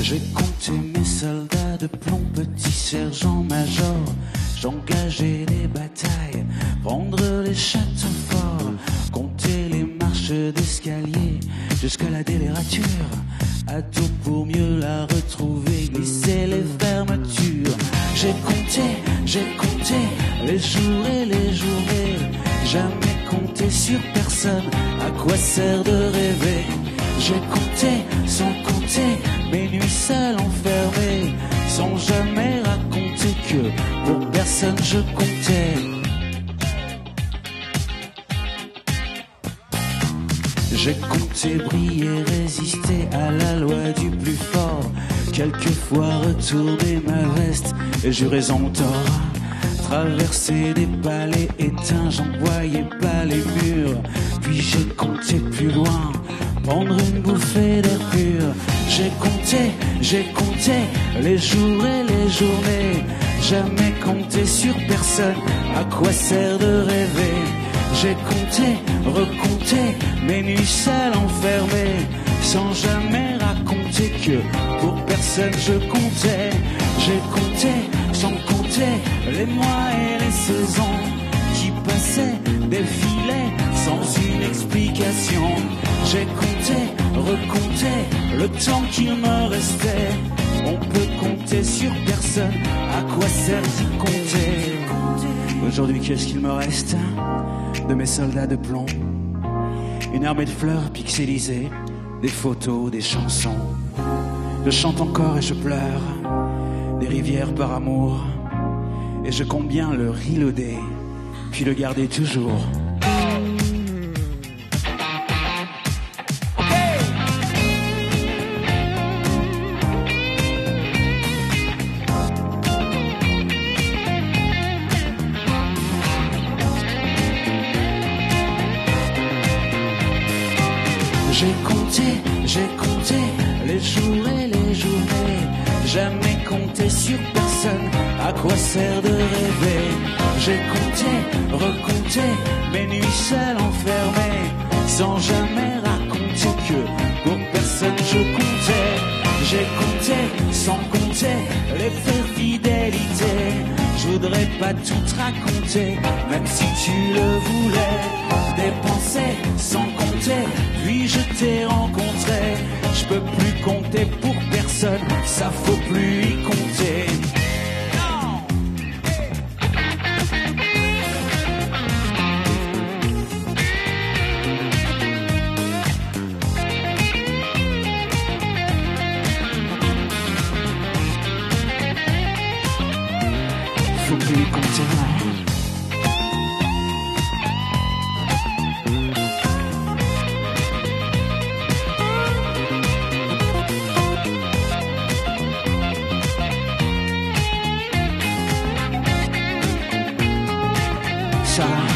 J'ai compté mes soldats de plomb, petit sergent major. J'engageais les batailles, prendre les châteaux forts, compter les marches d'escalier, jusqu'alader les ratures, à tout pour mieux la retrouver, glisser les fermetures. J'ai compté, j'ai compté les jours et les journées, jamais compté sur personne, à quoi sert de rêver? J'ai compté sans compter mes nuits seules enfermées, sans jamais raconter que pour personne je comptais. J'ai compté briller, résister à la loi du plus fort. Quelquefois retourner ma veste et jurer en tort. Traverser des palais éteints, j'en voyais pas les murs. Puis j'ai compté plus loin, prendre une bouffée d'air pur. J'ai compté, j'ai compté les jours et les journées. Jamais compté sur personne, à quoi sert de rêver? J'ai compté, recompté mes nuits seules enfermées, sans jamais raconter que pour personne je comptais. J'ai compté, sans compter les mois et les saisons qui passaient, défilaient sans une explication. J'ai le temps qu'il me restait. On peut compter sur personne, à quoi sert d'y compter? Aujourd'hui, qu'est-ce qu'il me reste de mes soldats de plomb? Une armée de fleurs pixelisées, des photos, des chansons. Je chante encore et je pleure, des rivières par amour. Et je compte bien le reloader, puis le garder toujours. J'ai compté, j'ai compté les jours et les journées. Jamais compté sur personne, à quoi sert de rêver? J'ai compté, recompté mes nuits seules enfermées, sans jamais raconter que pour personne je comptais. J'ai compté, sans compter les faits fidélité. Je voudrais pas tout te raconter, même si tu le voulais. Dépenser sans compter, t'ai rencontré. Je peux plus compter pour personne, ça faut plus y compter. Faut plus y compter. Time.